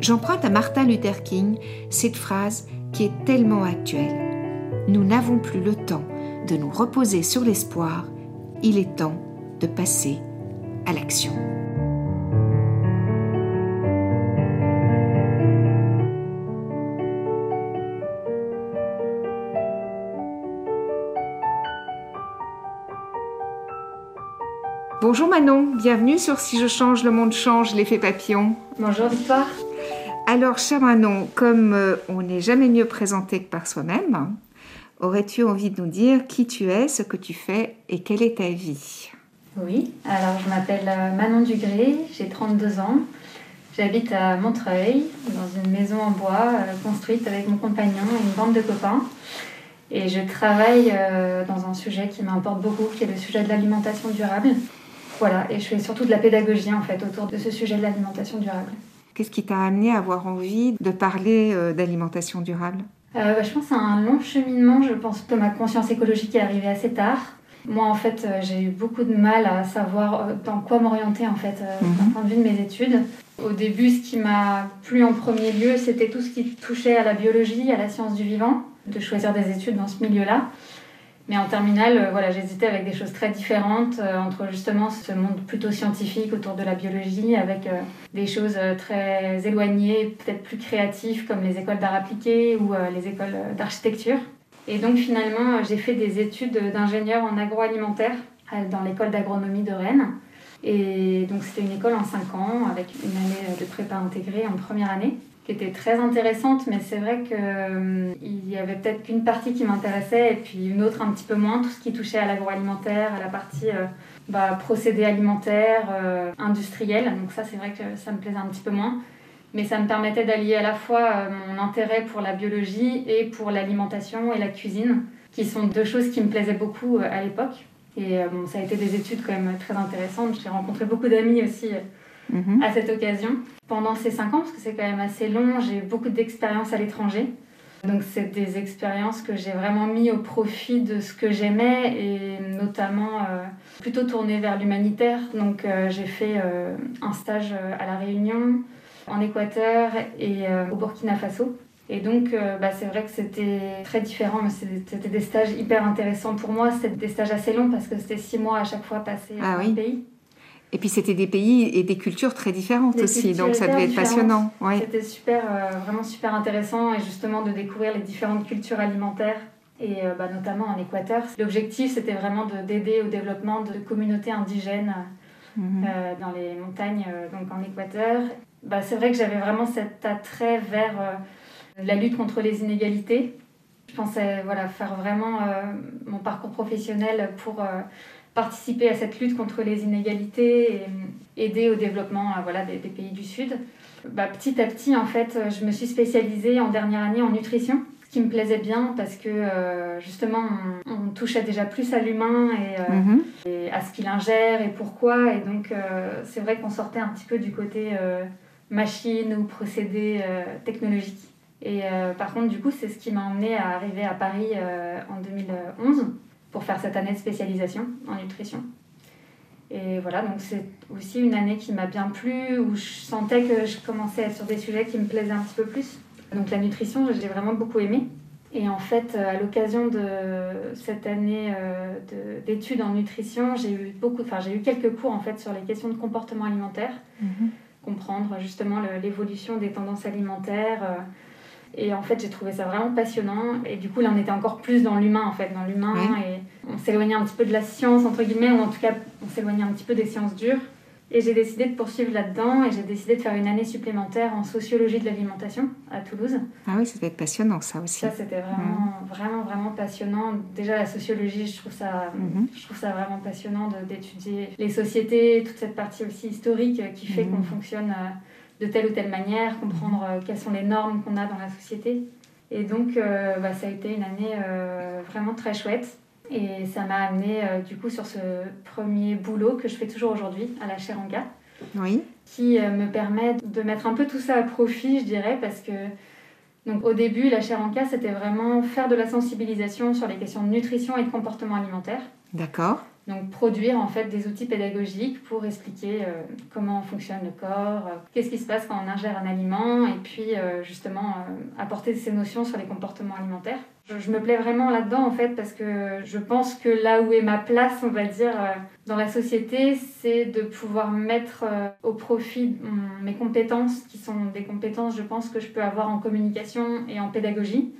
J'emprunte à Martin Luther King cette phrase qui est tellement actuelle. Nous n'avons plus le temps de nous reposer sur l'espoir, il est temps de passer à l'action. Bonjour Manon, bienvenue sur Si je change, le monde change, l'effet papillon. Bonjour Victoire. Alors, cher Manon, comme euh, on n'est jamais mieux présenté que par soi-même, aurais-tu envie de nous dire qui tu es, ce que tu fais et quelle est ta vie? Oui, alors je m'appelle euh, Manon Dugré, j'ai 32 ans. J'habite à Montreuil, dans une maison en bois euh, construite avec mon compagnon et une bande de copains. Et je travaille dans un sujet qui m'importe beaucoup, qui est le sujet de l'alimentation durable. Voilà, et je fais surtout de la pédagogie en fait autour de ce sujet de l'alimentation durable. Qu'est-ce qui t'a amené à avoir envie de parler euh, d'alimentation durable? Euh, bah, Je pense à un long cheminement. Je pense que ma conscience écologique est arrivée assez tard. Moi, en fait, euh, j'ai eu beaucoup de mal à savoir dans quoi m'orienter, en fait, d'un mhm. point de vue de mes études. Au début, ce qui m'a plu en premier lieu, c'était tout ce qui touchait à la biologie, à la science du vivant, de choisir des études dans ce milieu-là. Mais en terminale, euh, voilà, j'hésitais avec des choses très différentes euh, entre justement ce monde plutôt scientifique autour de la biologie, avec euh, des choses très éloignées, peut-être plus créatives comme les écoles d'art appliqué ou les écoles d'architecture. Et donc finalement, j'ai fait des études d'ingénieur en agroalimentaire dans l'école d'agronomie de Rennes. Et donc c'était une école en 5 ans avec une année de prépa intégrée en première année qui était très intéressante, mais c'est vrai qu'il euh, y avait peut-être qu'une partie qui m'intéressait et puis une autre un petit peu moins, tout ce qui touchait à l'agroalimentaire, à la partie euh, bah, procédés alimentaires, euh, industriels. Donc ça, c'est vrai que ça me plaisait un petit peu moins. Mais ça me permettait d'allier à la fois mon intérêt pour la biologie et pour l'alimentation et la cuisine, qui sont deux choses qui me plaisaient beaucoup à l'époque. Et bon, ça a été des études quand même très intéressantes. J'ai rencontré beaucoup d'amis aussi Mhm. à cette occasion. Pendant ces cinq ans, parce que c'est quand même assez long, j'ai eu beaucoup d'expériences à l'étranger. Donc c'est des expériences que j'ai vraiment mis au profit de ce que j'aimais et notamment euh, plutôt tourné vers l'humanitaire. Donc euh, j'ai fait euh, un stage à La Réunion, en Équateur et au Burkina Faso. Et donc, bah, c'est vrai que c'était très différent, mais c'était des stages hyper intéressants pour moi. C'était des stages assez longs parce que c'était six mois à chaque fois passés ah, dans le pays. Et puis c'était des pays et des cultures très différentes aussi, donc ça devait être passionnant. C'était super, euh, vraiment super intéressant et justement de découvrir les différentes cultures alimentaires et euh, bah, notamment en Équateur. L'objectif c'était vraiment d'aider au développement de communautés indigènes mhm. euh, dans les montagnes, donc en Équateur. Bah, c'est vrai que j'avais vraiment cet attrait vers la lutte contre les inégalités. Je pensais voilà, faire vraiment mon parcours professionnel pour participer à cette lutte contre les inégalités et aider au développement euh, voilà, des, pays du Sud. Bah, petit à petit, en fait, je me suis spécialisée en dernière année en nutrition, ce qui me plaisait bien parce que euh, justement, on, touchait déjà plus à l'humain euh, mhm. et, à ce qu'il ingère et pourquoi. Et donc, c'est vrai qu'on sortait un petit peu du côté machine ou procédé technologique. Et par contre, du coup, c'est ce qui m'a emmené à arriver à Paris en 2011 pour faire cette année de spécialisation en nutrition. Et voilà, donc c'est aussi une année qui m'a bien plu, où je sentais que je commençais à être sur des sujets qui me plaisaient un petit peu plus. Donc la nutrition, j'ai vraiment beaucoup aimé. Et en fait, euh, à l'occasion de cette année euh, d'études en nutrition, j'ai eu beaucoup, enfin j'ai eu quelques cours en fait sur les questions de comportement alimentaire, mhm. comprendre justement l'évolution des tendances alimentaires, euh, et en fait, j'ai trouvé ça vraiment passionnant. Et du coup, là, on était encore plus dans l'humain, en fait, dans l'humain. Et on s'éloignait un petit peu de la science, entre guillemets, ou en tout cas, on s'éloignait un petit peu des sciences dures. Et j'ai décidé de poursuivre là-dedans et j'ai décidé de faire une année supplémentaire en sociologie de l'alimentation à Toulouse. Ah oui, ça être passionnant ça aussi. Ça, c'était vraiment, vraiment, vraiment passionnant. Déjà, la sociologie, je trouve ça, mm-hmm. je trouve ça vraiment passionnant d'étudier les sociétés, toute cette partie aussi historique qui fait mm-hmm. qu'on fonctionne. Euh, de telle ou telle manière, comprendre euh, quelles sont les normes qu'on a dans la société. Et donc, bah, ça a été une année vraiment très chouette. Et ça m'a amené du coup sur ce premier boulot que je fais toujours aujourd'hui à la Cheranka. Oui. Qui me permet de mettre un peu tout ça à profit, je dirais, parce que donc au début, la chair en cas, c'était vraiment faire de la sensibilisation sur les questions de nutrition et de comportement alimentaire. D'accord. Donc produire en fait des outils pédagogiques pour expliquer euh, comment fonctionne le corps, euh, qu'est-ce qui se passe quand on ingère un aliment et puis euh, justement apporter ces notions sur les comportements alimentaires. Je, me plais vraiment là-dedans en fait parce que je pense que là où est ma place, on va dire, dans la société, c'est de pouvoir mettre au profit mes compétences qui sont des compétences, je pense, que je peux avoir en communication et en pédagogie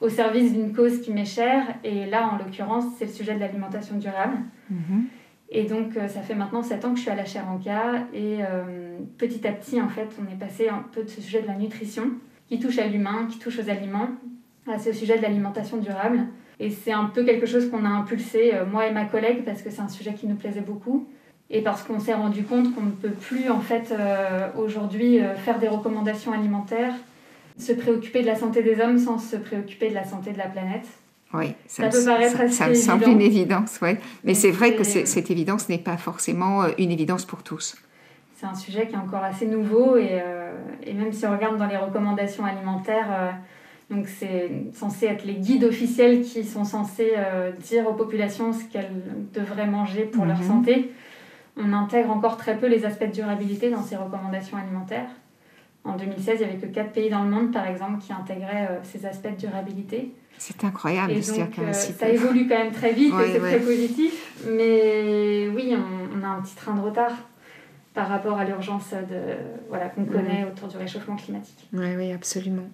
au service d'une cause qui m'est chère. Et là, en l'occurrence, c'est le sujet de l'alimentation durable. Mhm. Et donc, euh, ça fait maintenant 7 ans que je suis à la cas. Et euh, petit à petit, en fait, on est passé un peu de ce sujet de la nutrition, qui touche à l'humain, qui touche aux aliments, à ce sujet de l'alimentation durable. Et c'est un peu quelque chose qu'on a impulsé, euh, moi et ma collègue, parce que c'est un sujet qui nous plaisait beaucoup. Et parce qu'on s'est rendu compte qu'on ne peut plus, en fait, aujourd'hui, faire des recommandations alimentaires se préoccuper de la santé des hommes sans se préoccuper de la santé de la planète. Oui, ça, peut paraître assez ça me semble une évidence. Mais c'est vrai que cette évidence n'est pas forcément euh, une évidence pour tous. C'est un sujet qui est encore assez nouveau et, euh, et, même si on regarde dans les recommandations alimentaires, euh, donc c'est censé être les guides officiels qui sont censés dire aux populations ce qu'elles devraient manger pour leur mhm. santé. On intègre encore très peu les aspects de durabilité dans ces recommandations alimentaires. En 2016, il n'y avait que 4 pays dans le monde, par exemple, qui intégraient euh, ces aspects de durabilité. C'est incroyable et donc, euh, Ça évolue quand même très vite et c'est très positif. Mais oui, on, a un petit train de retard par rapport à l'urgence de voilà, qu'on connaît autour du réchauffement climatique. Oui, oui, absolument.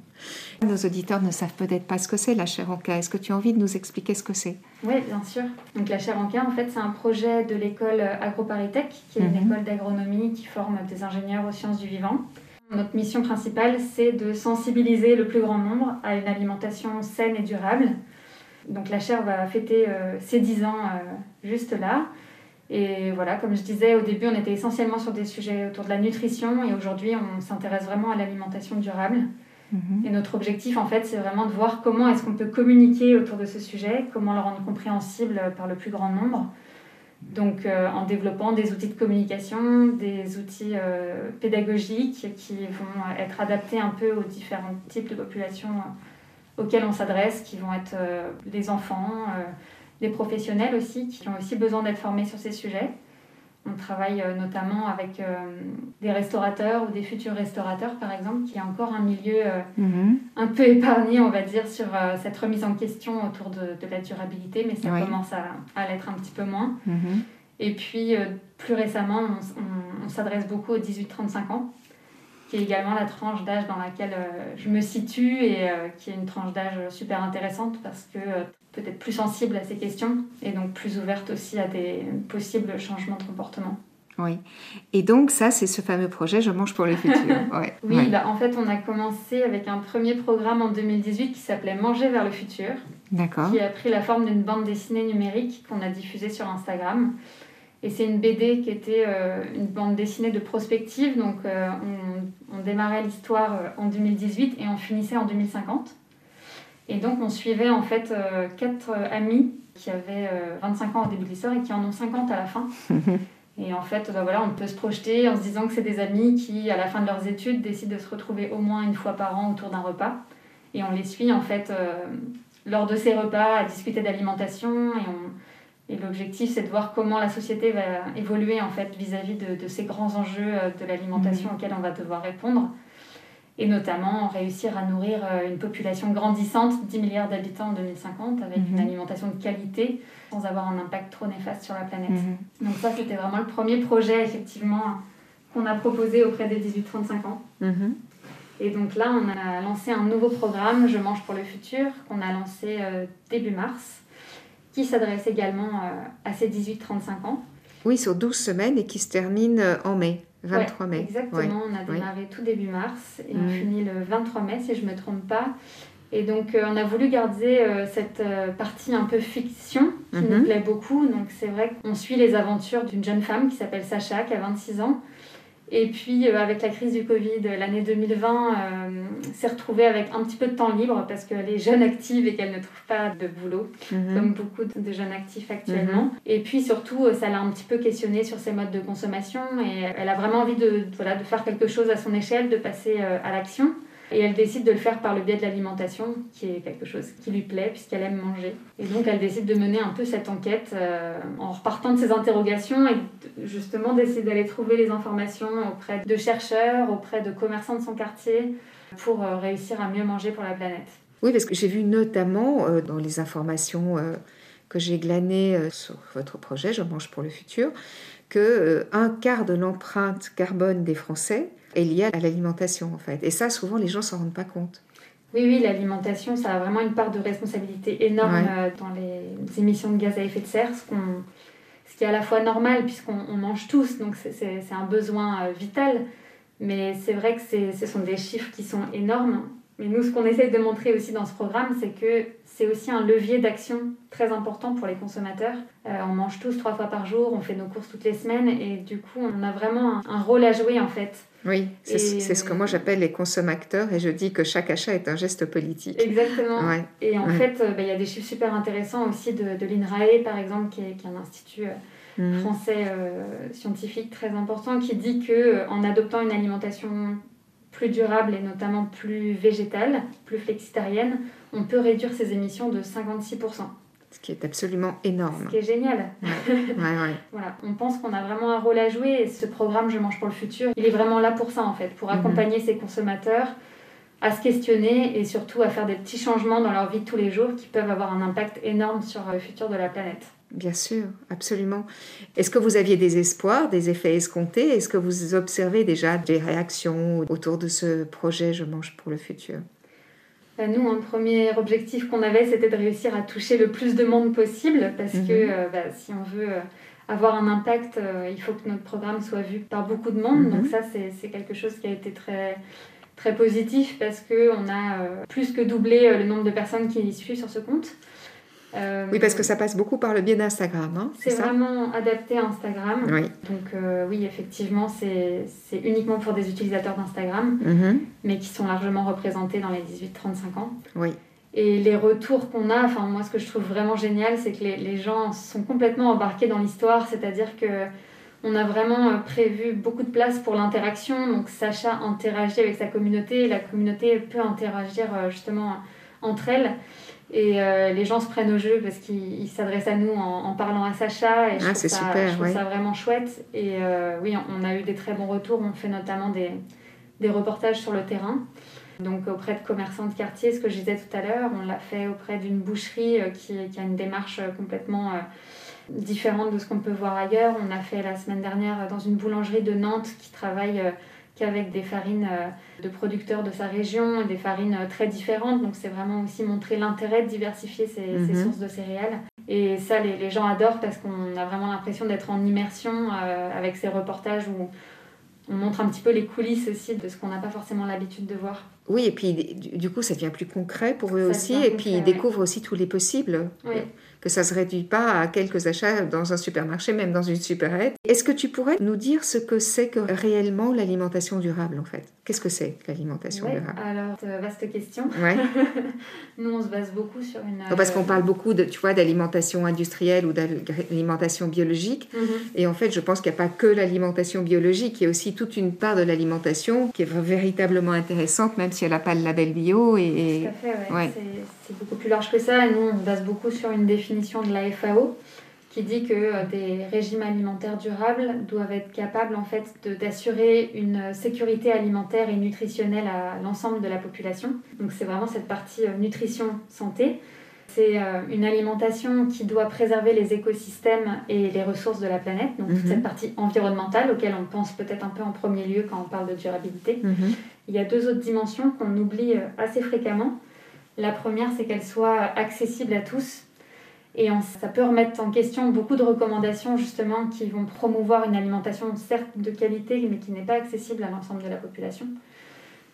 Nos auditeurs ne savent peut-être pas ce que c'est la chaire cas. Est-ce que tu as envie de nous expliquer ce que c'est? Oui, bien sûr. Donc la chaire en cas, en fait, c'est un projet de l'école AgroParisTech, qui est une mhm. école d'agronomie qui forme des ingénieurs aux sciences du vivant. Notre mission principale, c'est de sensibiliser le plus grand nombre à une alimentation saine et durable. Donc la chaire va fêter euh, ses 10 ans euh, juste là. Et voilà, comme je disais au début, on était essentiellement sur des sujets autour de la nutrition et aujourd'hui, on s'intéresse vraiment à l'alimentation durable. Mhm. Et notre objectif, en fait, c'est vraiment de voir comment est-ce qu'on peut communiquer autour de ce sujet, comment le rendre compréhensible par le plus grand nombre donc, euh, en développant des outils de communication, des outils euh, pédagogiques qui vont être adaptés un peu aux différents types de populations euh, auxquelles on s'adresse, qui vont être des enfants, des professionnels aussi, qui ont aussi besoin d'être formés sur ces sujets. On travaille euh, notamment avec euh, des restaurateurs ou des futurs restaurateurs, par exemple, qui est encore un milieu euh, mhm. un peu épargné, on va dire, sur cette remise en question autour de, la durabilité, mais ça commence à, l'être un petit peu moins. Mhm. Et puis, plus récemment, on, s'adresse beaucoup aux 18-35 ans, qui est également la tranche d'âge dans laquelle je me situe et qui est une tranche d'âge super intéressante parce que peut-être plus sensible à ces questions et donc plus ouverte aussi à des possibles changements de comportement. Oui. Et donc ça, c'est ce fameux projet Je mange pour le futur. oui, Bah, en fait, on a commencé avec un premier programme en 2018 qui s'appelait Manger vers le futur. D'accord. Qui a pris la forme d'une bande dessinée numérique qu'on a diffusée sur Instagram. Et c'est une BD qui était euh, une bande dessinée de prospective. Donc euh, on, on, démarrait l'histoire euh, en 2018 et on finissait en 2050. Et donc, on suivait en fait euh, quatre amis qui avaient 25 euh, ans au début de l'histoire et qui en ont 50 à la fin. et en fait, bah voilà, on peut se projeter en se disant que c'est des amis qui, à la fin de leurs études, décident de se retrouver au moins une fois par an autour d'un repas. Et on les suit en fait lors de ces repas à discuter d'alimentation. Et, et l'objectif, c'est de voir comment la société va évoluer en fait vis-à-vis de, de, ces grands enjeux de l'alimentation mmh. auxquels on va devoir répondre et notamment réussir à nourrir euh, une population grandissante, 10 milliards d'habitants en 2050, avec une mhm. alimentation de qualité, sans avoir un impact trop néfaste sur la planète. Mhm. Donc ça, c'était vraiment le premier projet, effectivement, qu'on a proposé auprès des 18-35 ans. Mhm. Et donc là, on a lancé un nouveau programme, Je mange pour le futur, qu'on a lancé euh, début mars, qui s'adresse également euh, à ces 18-35 ans. Oui, sur 12 semaines et qui se termine en mai. 23 mai. Exactement, on a démarré tout début mars et on finit le 23 mai si je ne me trompe pas. Et donc euh, on a voulu garder euh, cette euh, partie un peu fiction qui nous mhm. plaît beaucoup. Donc c'est vrai qu'on suit les aventures d'une jeune femme qui s'appelle Sacha, qui a 26 ans Et puis, euh, avec la crise du Covid, l'année 2020 euh, s'est retrouvée avec un petit peu de temps libre parce qu'elle est jeune active et qu'elle ne trouve pas de boulot, mhm. comme beaucoup de jeunes actifs actuellement. Mhm. Et puis, surtout, euh, ça l'a un petit peu questionnée sur ses modes de consommation et elle a vraiment envie de, voilà, de faire quelque chose à son échelle, de passer à l'action. Et elle décide de le faire par le biais de l'alimentation, qui est quelque chose qui lui plaît puisqu'elle aime manger. Et donc elle décide de mener un peu cette enquête euh, en repartant de ses interrogations et justement d'essayer d'aller trouver les informations auprès de chercheurs, auprès de commerçants de son quartier, pour euh, réussir à mieux manger pour la planète. Oui, parce que j'ai vu notamment euh, dans les informations que j'ai glanées sur votre projet, Je mange pour le futur, que un quart de l'empreinte carbone des Français est liée à l'alimentation en fait. Et ça, souvent, les gens s'en rendent pas compte. Oui, oui, l'alimentation, ça a vraiment une part de responsabilité énorme euh, dans les émissions de gaz à effet de serre, ce, ce qui est à la fois normal puisqu'on mange tous, donc c'est un besoin euh, vital. Mais c'est vrai que ce sont des chiffres qui sont énormes. Mais nous, ce qu'on essaye de montrer aussi dans ce programme, c'est que c'est aussi un levier d'action très important pour les consommateurs. Euh, on mange tous trois fois par jour, on fait nos courses toutes les semaines et du coup, on a vraiment un rôle à jouer en fait oui, c'est ce que moi j'appelle les consommateurs et je dis que chaque achat est un geste politique. Exactement. Et en fait, euh, bah, il y a des chiffres super intéressants aussi de, de l'INRAE, par exemple, qui est, un institut euh, mhm. français euh, scientifique très important, qui dit que en adoptant une alimentation plus durable et notamment plus végétale, plus flexitarienne, on peut réduire ses émissions de 56%. Ce qui est absolument énorme. Ce qui est génial. voilà. On pense qu'on a vraiment un rôle à jouer et ce programme Je mange pour le futur, il est vraiment là pour ça en fait, pour mhm. accompagner ses consommateurs à se questionner et surtout à faire des petits changements dans leur vie de tous les jours qui peuvent avoir un impact énorme sur le futur de la planète. Bien sûr, absolument. Est-ce que vous aviez des espoirs, des effets escomptés? Est-ce que vous observez déjà des réactions autour de ce projet Je mange pour le futur bah, nous, un premier objectif qu'on avait, c'était de réussir à toucher le plus de monde possible, parce que mhm. euh, bah, si on veut euh, avoir un impact, euh, il faut que notre programme soit vu par beaucoup de monde. Donc mhm. ça, c'est quelque chose qui a été très très positif parce qu'on a plus que doublé le nombre de personnes qui suivent sur ce compte. Euh, oui, parce que ça passe beaucoup par le biais d'Instagram. Hein, c'est vraiment adapté à Instagram. Oui. Donc euh, oui, effectivement, c'est uniquement pour des utilisateurs d'Instagram, mm-hmm. mais qui sont largement représentés dans les 18-35 ans. Oui. Et les retours qu'on a, enfin moi ce que je trouve vraiment génial, c'est que les, les, gens sont complètement embarqués dans l'histoire, c'est-à-dire que on a vraiment euh, prévu beaucoup de place pour l'interaction. Donc Sacha interagit avec sa communauté, la communauté peut interagir justement entre elles. Et euh, les gens se prennent au jeu parce qu'ils s'adressent à nous en, parlant à Sacha. Et je, ah, trouve, ça, super, je trouve ça vraiment chouette. Et euh, oui, on a eu des très bons retours. On fait notamment des, des reportages sur le terrain. Donc auprès de commerçants de quartier, ce que je disais tout à l'heure, on l'a fait auprès d'une boucherie euh, qui, qui, a une démarche complètement différente de ce qu'on peut voir ailleurs. On a fait la semaine dernière dans une boulangerie de Nantes qui travaille qu'avec des farines de producteurs de sa région, des farines euh, très différentes. Donc c'est vraiment aussi montrer l'intérêt de diversifier ses, mhm. sources de céréales. Et ça, les, les gens adorent parce qu'on a vraiment l'impression d'être en immersion euh, avec ces reportages où on montre un petit peu les coulisses aussi de ce qu'on n'a pas forcément l'habitude de voir. Oui, et puis du coup, ça devient plus concret pour eux aussi, et puis ils découvrent aussi tous les possibles. Oui que ça ne se réduit pas à quelques achats dans un supermarché, même dans une supérette. Est-ce que tu pourrais nous dire ce que c'est que réellement l'alimentation durable en fait? Qu'est-ce que c'est l'alimentation durable? Alors, euh, vaste question. Nous, on se base beaucoup sur une... parce qu'on parle beaucoup de, tu vois, d'alimentation industrielle ou d'alimentation biologique. Mhm. Et en fait, je pense qu'il n'y a pas que l'alimentation biologique, il y a aussi toute une part de l'alimentation qui est véritablement intéressante, même si elle n'a pas le label bio. Et, Tout à fait, ouais. C'est beaucoup plus large que ça. Et nous, on se base beaucoup sur une définition de la FAO qui dit que euh, des régimes alimentaires durables doivent être capables en fait d'assurer une sécurité alimentaire et nutritionnelle à l'ensemble de la population. Donc c'est vraiment cette partie euh, nutrition santé. C'est euh, une alimentation qui doit préserver les écosystèmes et les ressources de la planète, donc toute mhm. cette partie environnementale auquel on pense peut-être un peu en premier lieu quand on parle de durabilité. Mhm. Il y a deux autres dimensions qu'on oublie assez fréquemment. La première, c'est qu'elle soit accessible à tous, et ça peut remettre en question beaucoup de recommandations justement qui vont promouvoir une alimentation certes de qualité mais qui n'est pas accessible à l'ensemble de la population.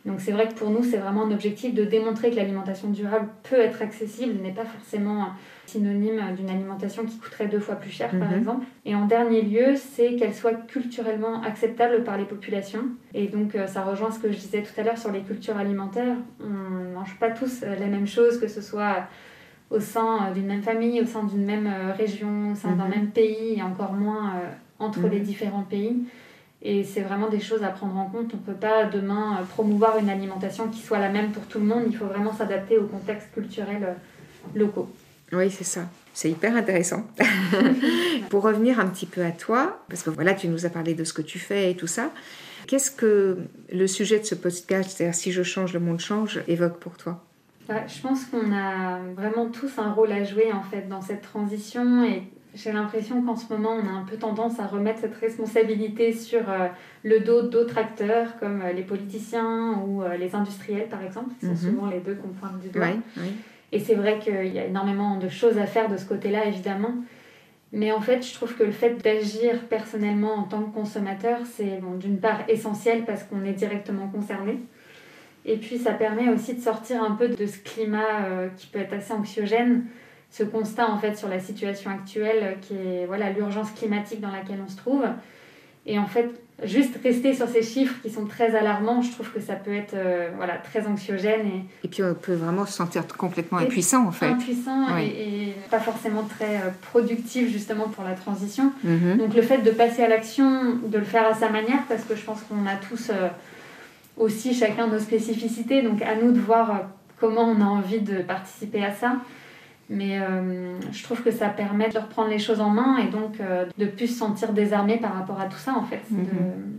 Donc c'est vrai que pour nous, c'est vraiment un objectif de démontrer que l'alimentation durable peut être accessible, n'est pas forcément synonyme d'une alimentation qui coûterait deux fois plus cher, par mhm. exemple. Et en dernier lieu, c'est qu'elle soit culturellement acceptable par les populations. Et donc ça rejoint ce que je disais tout à l'heure sur les cultures alimentaires. On ne mange pas tous la même chose, que ce soit au sein d'une même famille, au sein d'une même région, au sein d'un mhm. même pays, et encore moins entre les mhm. différents pays. Et c'est vraiment des choses à prendre en compte. On ne peut pas demain euh, promouvoir une alimentation qui soit la même pour tout le monde. Il faut vraiment s'adapter aux contextes culturels euh, locaux. Oui, c'est ça. C'est hyper intéressant. pour revenir un petit peu à toi, parce que voilà, tu nous as parlé de ce que tu fais et tout ça. Qu'est-ce que le sujet de ce podcast, c'est-à-dire si je change, le monde change, évoque pour toi? Je pense qu'on a vraiment tous un rôle à jouer en fait dans cette transition et j'ai l'impression qu'en ce moment, on a un peu tendance à remettre cette responsabilité sur euh, le dos d'autres acteurs, comme euh, les politiciens ou euh, les industriels, par exemple, qui sont mhm. souvent les deux qu'on pointe du doigt. Et c'est vrai qu'il y a énormément de choses à faire de ce côté-là, évidemment. Mais en fait, je trouve que le fait d'agir personnellement en tant que consommateur, c'est bon, d'une part essentiel parce qu'on est directement concerné. Et puis, ça permet aussi de sortir un peu de ce climat qui peut être assez anxiogène ce constat en fait sur la situation actuelle qui est voilà l'urgence climatique dans laquelle on se trouve. Et en fait juste rester sur ces chiffres qui sont très alarmants je trouve que ça peut être euh, voilà très anxiogène et, et puis on peut vraiment se sentir complètement impuissant en fait. impuissant et, pas forcément très euh, productif justement pour la transition. Mm-hmm. donc le fait de passer à l'action de le faire à sa manière parce que je pense qu'on a tous euh, aussi chacun nos spécificités. Donc à nous de voir comment on a envie de participer à ça mais euh, je trouve que ça permet de reprendre les choses en main et donc euh, de plus se sentir désarmé par rapport à tout ça en fait. Mhm.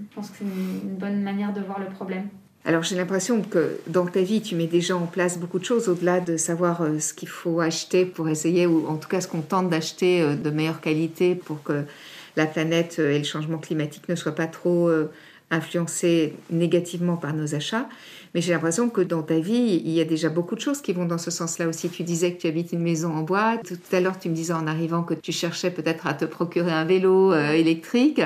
je pense que c'est une, bonne manière de voir le problème. Alors j'ai l'impression que dans ta vie, tu mets déjà en place beaucoup de choses au-delà de savoir euh, ce qu'il faut acheter pour essayer, ou en tout cas ce qu'on tente d'acheter de meilleure qualité pour que la planète et le changement climatique ne soient pas trop influencés négativement par nos achats. Mais j'ai l'impression que dans ta vie, il y a déjà beaucoup de choses qui vont dans ce sens-là aussi. Tu disais que tu habites une maison en bois. Tout à l'heure, tu me disais en arrivant que tu cherchais peut-être à te procurer un vélo euh, électrique.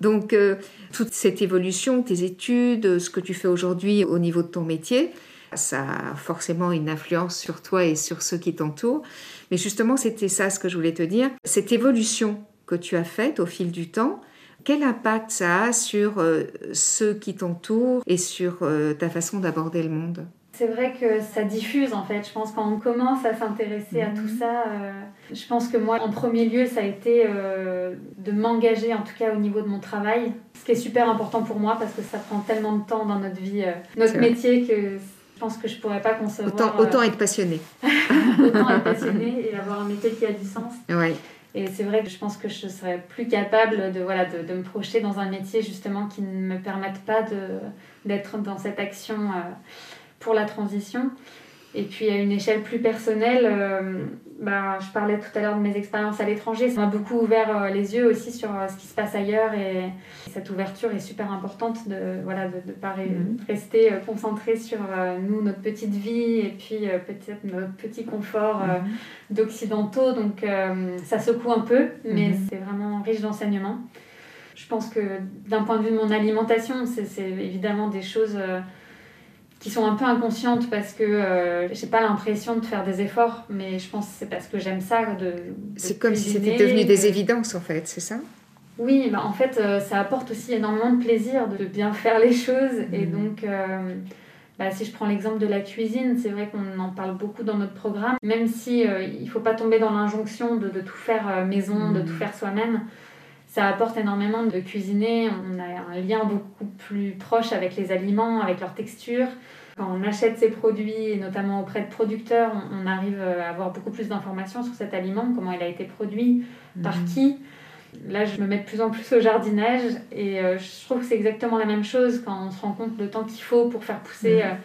Donc, euh, toute cette évolution, tes études, ce que tu fais aujourd'hui au niveau de ton métier, ça a forcément une influence sur toi et sur ceux qui t'entourent. Mais justement, c'était ça ce que je voulais te dire. Cette évolution que tu as faite au fil du temps, quel impact ça a sur euh, ceux qui t'entourent et sur euh, ta façon d'aborder le monde? C'est vrai que ça diffuse en fait. Je pense quand on commence à s'intéresser à tout mhm. ça, euh, je pense que moi, en premier lieu, ça a été de m'engager, en tout cas au niveau de mon travail. Ce qui est super important pour moi parce que ça prend tellement de temps dans notre vie, notre métier, que je pense que je pourrais pas concevoir. Autant, autant être passionné. autant être passionné et avoir un métier qui a du sens. Ouais. Et c'est vrai que je pense que je serais plus capable de, me projeter dans un métier justement qui ne me permette pas d'être dans cette action euh, pour la transition. Et puis à une échelle plus personnelle, euh, bah, je parlais tout à l'heure de mes expériences à l'étranger. Ça m'a beaucoup ouvert euh, les yeux aussi sur euh, ce qui se passe ailleurs et cette ouverture est super importante de voilà de ne pas mhm. rester concentré sur nous, notre petite vie et puis peut-être notre petit confort mhm. d'occidentaux. Donc ça secoue un peu, mais mhm. c'est vraiment riche d'enseignements. Je pense que d'un point de vue de mon alimentation, c'est évidemment des choses qui sont un peu inconscientes parce que euh, j'ai pas l'impression de faire des efforts, mais je pense que c'est parce que j'aime ça. De, c'est comme si c'était devenu des évidences en fait, c'est ça? Oui, bah, en fait, euh, ça apporte aussi énormément de plaisir de bien faire les choses. Et mmh. donc, euh, bah, si je prends l'exemple de la cuisine, c'est vrai qu'on en parle beaucoup dans notre programme, même si il faut pas tomber dans l'injonction de, de, tout faire maison, de tout mmh. faire soi-même ça apporte énormément de cuisiner. On a un lien beaucoup plus proche avec les aliments, avec leur texture. Quand on achète ces produits, et notamment auprès de producteurs, on arrive à avoir beaucoup plus d'informations sur cet aliment, comment il a été produit, par mhm. qui. Là, je me mets de plus en plus au jardinage et euh, je trouve que c'est exactement la même chose quand on se rend compte le temps qu'il faut pour faire pousser mhm.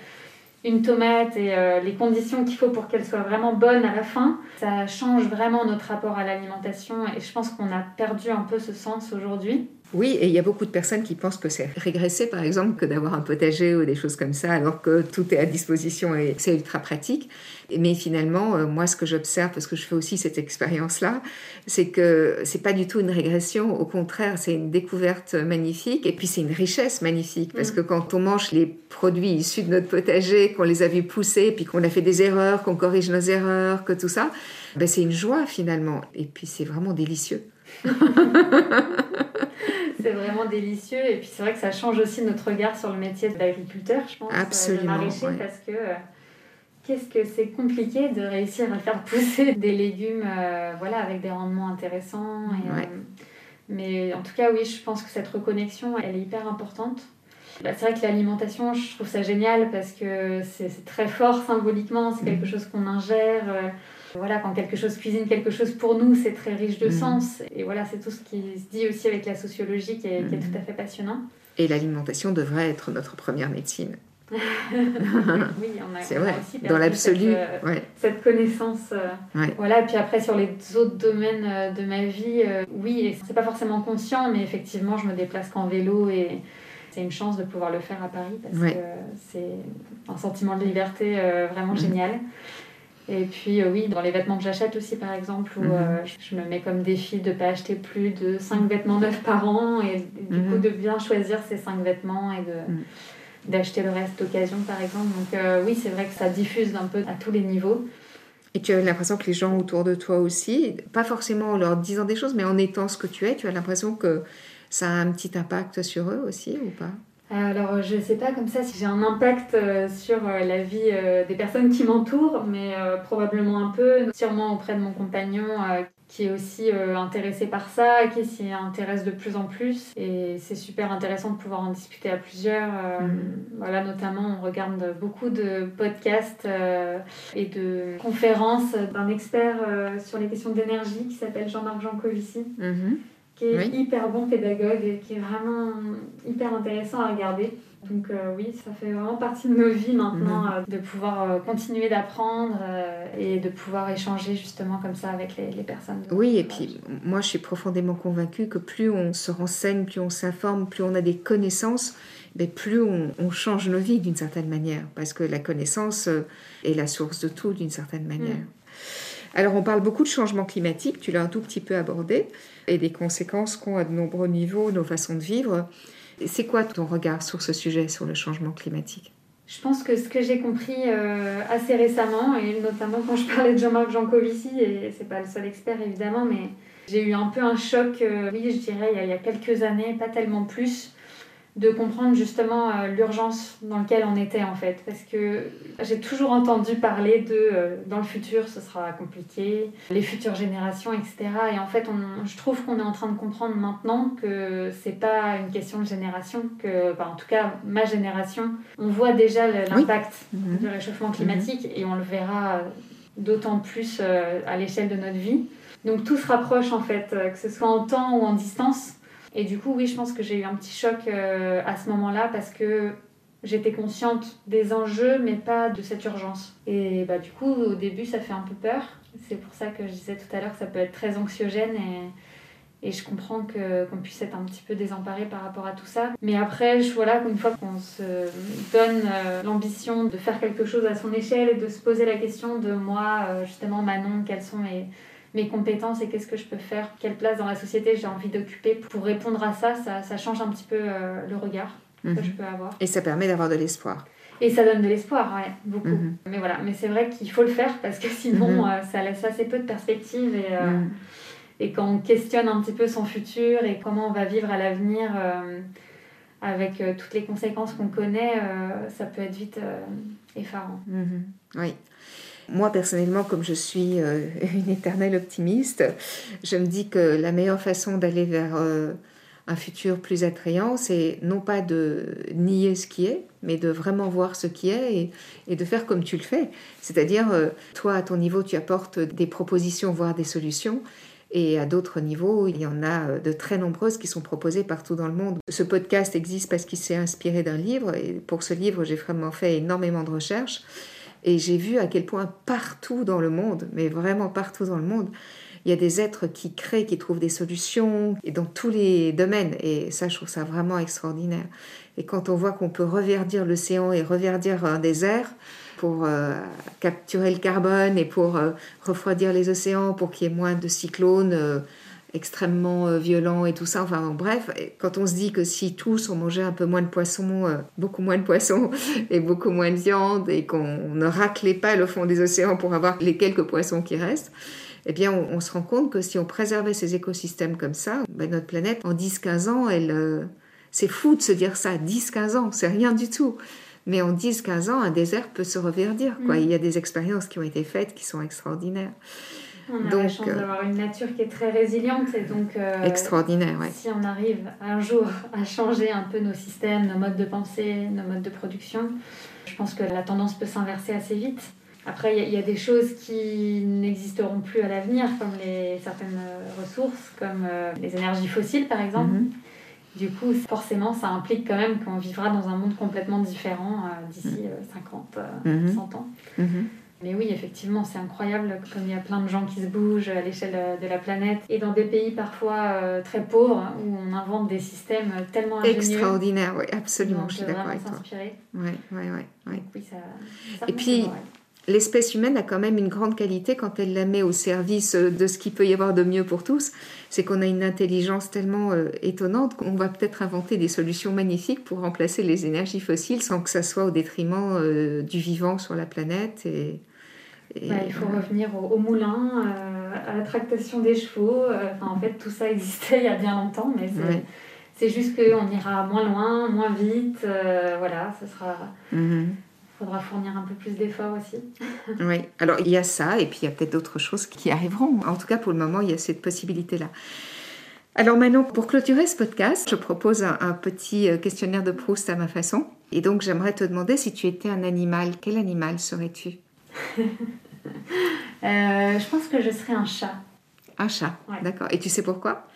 Une tomate et euh, les conditions qu'il faut pour qu'elle soit vraiment bonne à la fin, ça change vraiment notre rapport à l'alimentation et je pense qu'on a perdu un peu ce sens aujourd'hui. Oui, et il y a beaucoup de personnes qui pensent que c'est régresser, par exemple, que d'avoir un potager ou des choses comme ça, alors que tout est à disposition et c'est ultra pratique. Mais finalement, euh, moi, ce que j'observe, parce que je fais aussi cette expérience-là, c'est que c'est pas du tout une régression. Au contraire, c'est une découverte magnifique et puis c'est une richesse magnifique parce mm. que quand on mange les produits issus de notre potager, qu'on les a vus pousser, puis qu'on a fait des erreurs, qu'on corrige nos erreurs, que tout ça, ben c'est une joie finalement. Et puis c'est vraiment délicieux. c'est vraiment délicieux. Et puis c'est vrai que ça change aussi notre regard sur le métier d'agriculteur, je pense, euh, Absolument, de maraîcher, parce que euh, qu'est-ce que c'est compliqué de réussir à faire pousser des légumes euh, voilà, avec des rendements intéressants. mais en tout cas, oui, je pense que cette reconnexion, elle est hyper importante. Bah, c'est vrai que l'alimentation, je trouve ça génial parce que c'est très fort symboliquement, c'est quelque mm. chose qu'on ingère. Voilà, quand quelque chose cuisine quelque chose pour nous, c'est très riche de mm. sens. Et voilà, c'est tout ce qui se dit aussi avec la sociologie qui est, mm. tout à fait passionnant. Et l'alimentation devrait être notre première médecine. oui, on a, c'est vrai. aussi dans l'absolu, cette, euh, cette connaissance. Euh, voilà, et puis après sur les autres domaines euh, de ma vie, oui, c'est pas forcément conscient, mais effectivement, je me déplace qu'en vélo et c'est une chance de pouvoir le faire à Paris parce que c'est un sentiment de liberté vraiment mm. génial. Et puis euh, oui, dans les vêtements que j'achète aussi par exemple, où mhm. euh, je me mets comme défi de ne pas acheter plus de 5 vêtements neufs par an et du coup mhm. de bien choisir ces 5 vêtements et de, mhm. d'acheter le reste d'occasion par exemple. Donc euh, oui, c'est vrai que ça diffuse un peu à tous les niveaux. Et tu as l'impression que les gens autour de toi aussi, pas forcément en leur disant des choses, mais en étant ce que tu es, tu as l'impression que ça a un petit impact sur eux aussi ou pas? Alors, je ne sais pas comme ça si j'ai un impact euh, sur euh, la vie euh, des personnes qui m'entourent, mais probablement un peu, sûrement auprès de mon compagnon qui est aussi intéressé par ça, qui s'y intéresse de plus en plus. Et c'est super intéressant de pouvoir en discuter à plusieurs. Mm-hmm. Voilà, notamment, on regarde beaucoup de podcasts et de conférences d'un expert sur les questions d'énergie qui s'appelle Jean-Marc Jancovici. Mm-hmm qui est hyper bon pédagogue et qui est vraiment hyper intéressant à regarder. Donc euh, oui, ça fait vraiment partie de nos vies maintenant mhm. euh, de pouvoir euh, continuer d'apprendre et de pouvoir échanger justement comme ça avec les, les personnes. Oui, et puis moi je suis profondément convaincue que plus on se renseigne, plus on s'informe, plus on a des connaissances, mais plus on, on change nos vies d'une certaine manière, parce que la connaissance est la source de tout d'une certaine manière. Mm. Alors on parle beaucoup de changement climatique, tu l'as un tout petit peu abordé, et des conséquences qu'ont à de nombreux niveaux nos façons de vivre. C'est quoi ton regard sur ce sujet, sur le changement climatique? Je pense que ce que j'ai compris euh, assez récemment, et notamment quand je parlais de Jean-Marc Jancovici, et c'est pas le seul expert évidemment, mais j'ai eu un peu un choc, euh, oui, je dirais, il y, a, il y, a, quelques années, pas tellement plus, de comprendre justement euh, l'urgence dans laquelle on était en fait. Parce que j'ai toujours entendu parler de euh, dans le futur ce sera compliqué, les futures générations, etc. Et en fait, on, je trouve qu'on est en train de comprendre maintenant que c'est pas une question de génération, que en tout cas ma génération, on voit déjà l'impact mhm. du réchauffement climatique mhm. et on le verra d'autant plus euh, à l'échelle de notre vie. Donc tout se rapproche en fait, que ce soit en temps ou en distance. Et du coup, oui, je pense que j'ai eu un petit choc euh, à ce moment-là parce que j'étais consciente des enjeux, mais pas de cette urgence. Et bah, du coup, au début, ça fait un peu peur. C'est pour ça que je disais tout à l'heure que ça peut être très anxiogène et, et je comprends qu'on puisse être un petit peu désemparé par rapport à tout ça. Mais après, je, voilà, une fois qu'on se donne euh, l'ambition de faire quelque chose à son échelle et de se poser la question de moi, euh, justement, Manon, quels sont mes mes compétences et qu'est-ce que je peux faire, quelle place dans la société j'ai envie d'occuper. Pour répondre à ça, ça, change un petit peu euh, le regard que mhm. je peux avoir. Et ça permet d'avoir de l'espoir. Et ça donne de l'espoir, ouais, beaucoup. Mhm. Mais voilà, mais c'est vrai qu'il faut le faire parce que sinon, mhm. euh, ça laisse assez peu de perspectives et, euh, et quand on questionne un petit peu son futur et comment on va vivre à l'avenir avec toutes les conséquences qu'on connaît, ça peut être vite effarant. Oui. Moi, personnellement, comme je suis euh, une éternelle optimiste, je me dis que la meilleure façon d'aller vers euh, un futur plus attrayant, c'est non pas de nier ce qui est, mais de vraiment voir ce qui est et, de faire comme tu le fais. C'est-à-dire, euh, toi, à ton niveau, tu apportes des propositions, voire des solutions. Et à d'autres niveaux, il y en a de très nombreuses qui sont proposées partout dans le monde. Ce podcast existe parce qu'il s'est inspiré d'un livre. Et pour ce livre, j'ai vraiment fait énormément de recherches. Et j'ai vu à quel point partout dans le monde, mais vraiment partout dans le monde, il y a des êtres qui créent, qui trouvent des solutions et dans tous les domaines. Et ça, je trouve ça vraiment extraordinaire. Et quand on voit qu'on peut reverdir l'océan et reverdir un désert pour euh, capturer le carbone et pour euh, refroidir les océans, pour qu'il y ait moins de cyclones euh, extrêmement violents et tout ça. Enfin bref, quand on se dit que si tous on mangeait un peu moins de poissons, beaucoup moins de poissons et beaucoup moins de viande et qu'on ne raclait pas le fond des océans pour avoir les quelques poissons qui restent, eh bien, on, se rend compte que si on préservait ces écosystèmes comme ça, ben, notre planète, en 10-15 ans, elle, c'est fou de se dire ça, 10-15 ans, c'est rien du tout. Mais en 10-15 ans, un désert peut se reverdir. Quoi. Mm. Il y a des expériences qui ont été faites qui sont extraordinaires. On a la chance euh, d'avoir une nature qui est très résiliente et donc euh, extraordinaire. Ouais. Si on arrive un jour à changer un peu nos systèmes, nos modes de pensée, nos modes de production, je pense que la tendance peut s'inverser assez vite. Après, il y, a des choses qui n'existeront plus à l'avenir, comme les, certaines ressources, comme euh, les énergies fossiles par exemple. Mm-hmm. Du coup, forcément, ça implique quand même qu'on vivra dans un monde complètement différent euh, d'ici 50, euh, 100 euh, mhm. ans. Mhm. Mais oui, effectivement, c'est incroyable comme il y a plein de gens qui se bougent à l'échelle de la planète et dans des pays parfois très pauvres où on invente des systèmes tellement ingénieux. Extraordinaire, oui, absolument, je suis d'accord avec toi. Oui, oui, oui. oui. ça, et puis, l'espèce humaine a quand même une grande qualité quand elle la met au service de ce qu'il peut y avoir de mieux pour tous. C'est qu'on a une intelligence tellement euh, étonnante qu'on va peut-être inventer des solutions magnifiques pour remplacer les énergies fossiles sans que ça soit au détriment euh, du vivant sur la planète. Et, bah, il faut revenir au, moulin, euh, à la tractation des chevaux. en fait, tout ça existait il y a bien longtemps, mais c'est juste qu'on ira moins loin, moins vite. voilà, ce sera. Mm-hmm faudra fournir un peu plus d'efforts aussi. oui, alors il y a ça, et puis il y a peut-être d'autres choses qui arriveront. En tout cas, pour le moment, il y a cette possibilité-là. Alors maintenant, pour clôturer ce podcast, je propose un, petit euh, questionnaire de Proust à ma façon. Et donc, j'aimerais te demander si tu étais un animal, quel animal serais-tu? Euh, Je pense que je serais un chat. Un chat, d'accord. Et tu sais pourquoi?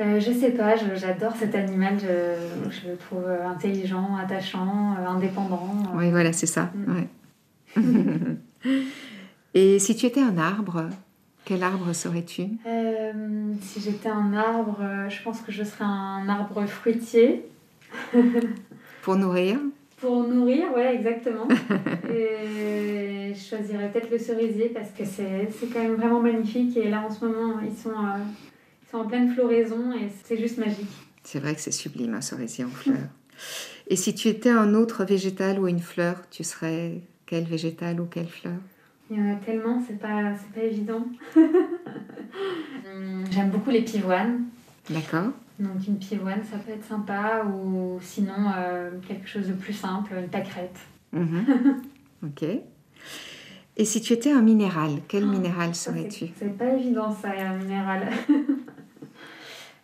Euh, je sais pas, j'adore cet animal, je, je, le trouve intelligent, attachant, euh, indépendant. Oui, voilà, c'est ça. Mm. Et si tu étais un arbre, quel arbre serais-tu? Euh, Si j'étais un arbre, je pense que je serais un arbre fruitier. Pour nourrir? Pour nourrir, oui, exactement. et je choisirais peut-être le cerisier parce que c'est quand même vraiment magnifique. Et là, en ce moment, ils sont c'est en pleine floraison et c'est juste magique. C'est vrai que c'est sublime un cerisier en fleurs. et si tu étais un autre végétal ou une fleur, tu serais quel végétal ou quelle fleur? Il y en a tellement, c'est pas, pas évident. J'aime beaucoup les pivoines. D'accord. Donc une pivoine, ça peut être sympa, ou sinon euh, quelque chose de plus simple, une pâquerette. Mhm. ok. Et si tu étais un minéral, quel ah, minéral serais-tu? C'est pas évident ça, un minéral.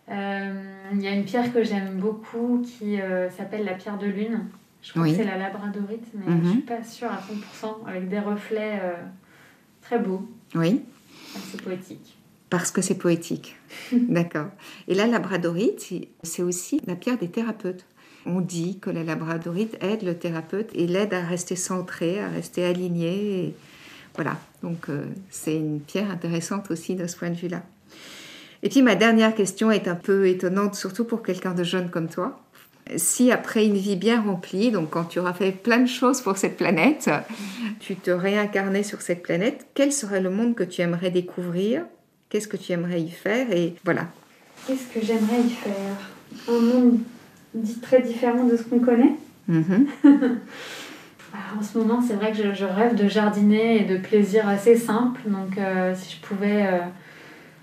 Euh, il y a une pierre que j'aime beaucoup qui euh, s'appelle la pierre de lune. Je crois que c'est la labradorite, mais je ne suis pas sûre à 100%, avec des reflets euh, très beaux. Oui. C'est poétique. Parce que c'est poétique. D'accord. Et la labradorite, c'est aussi la pierre des thérapeutes. On dit que la labradorite aide le thérapeute et l'aide à rester centré, à rester aligné. Voilà. Donc c'est une pierre intéressante aussi de ce point de vue-là. Et puis ma dernière question est un peu étonnante, surtout pour quelqu'un de jeune comme toi. Si après une vie bien remplie, donc quand tu auras fait plein de choses pour cette planète, tu te réincarnais sur cette planète, quel serait le monde que tu aimerais découvrir? Qu'est-ce que tu aimerais y faire? Et voilà. Qu'est-ce que j'aimerais y faire? Un monde dit très différent de ce qu'on connaît. Mm-hmm. Bah, en ce moment, c'est vrai que je, rêve de jardiner et de plaisir assez simple. Donc, euh, si je pouvais euh,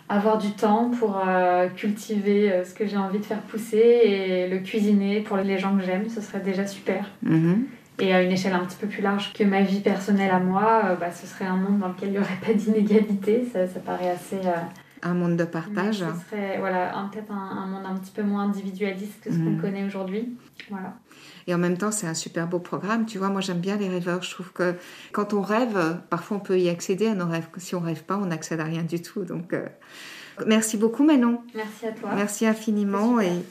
avoir du temps pour euh, cultiver euh, ce que j'ai envie de faire pousser et le cuisiner pour les gens que j'aime, ce serait déjà super. Mhm. Et à une échelle un petit peu plus large que ma vie personnelle à moi, euh, bah, ce serait un monde dans lequel il n'y aurait pas d'inégalité. Ça, ça, paraît assez. un monde de partage. Ce serait voilà, peut-être un, monde un petit peu moins individualiste que ce qu'on mhm. connaît aujourd'hui. Voilà. Et en même temps, c'est un super beau programme. Tu vois, moi, j'aime bien les rêveurs. Je trouve que quand on rêve, parfois, on peut y accéder à nos rêves. Si on rêve pas, on n'accède à rien du tout. Donc, euh, merci beaucoup, Manon. Merci à toi. Merci infiniment. Et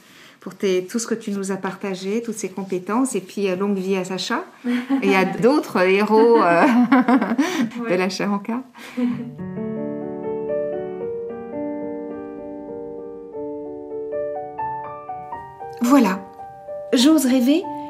pour tout ce que tu nous as partagé, toutes ces compétences, et puis euh, longue vie à Sacha et à d'autres héros euh, de ouais. la Charanka. voilà, j'ose rêver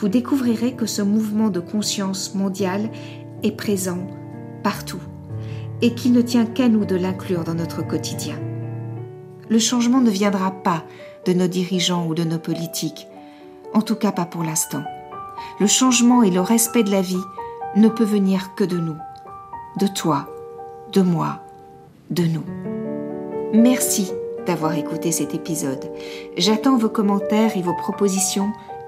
vous découvrirez que ce mouvement de conscience mondiale est présent partout et qu'il ne tient qu'à nous de l'inclure dans notre quotidien. Le changement ne viendra pas de nos dirigeants ou de nos politiques, en tout cas pas pour l'instant. Le changement et le respect de la vie ne peut venir que de nous, de toi, de moi, de nous. Merci d'avoir écouté cet épisode. J'attends vos commentaires et vos propositions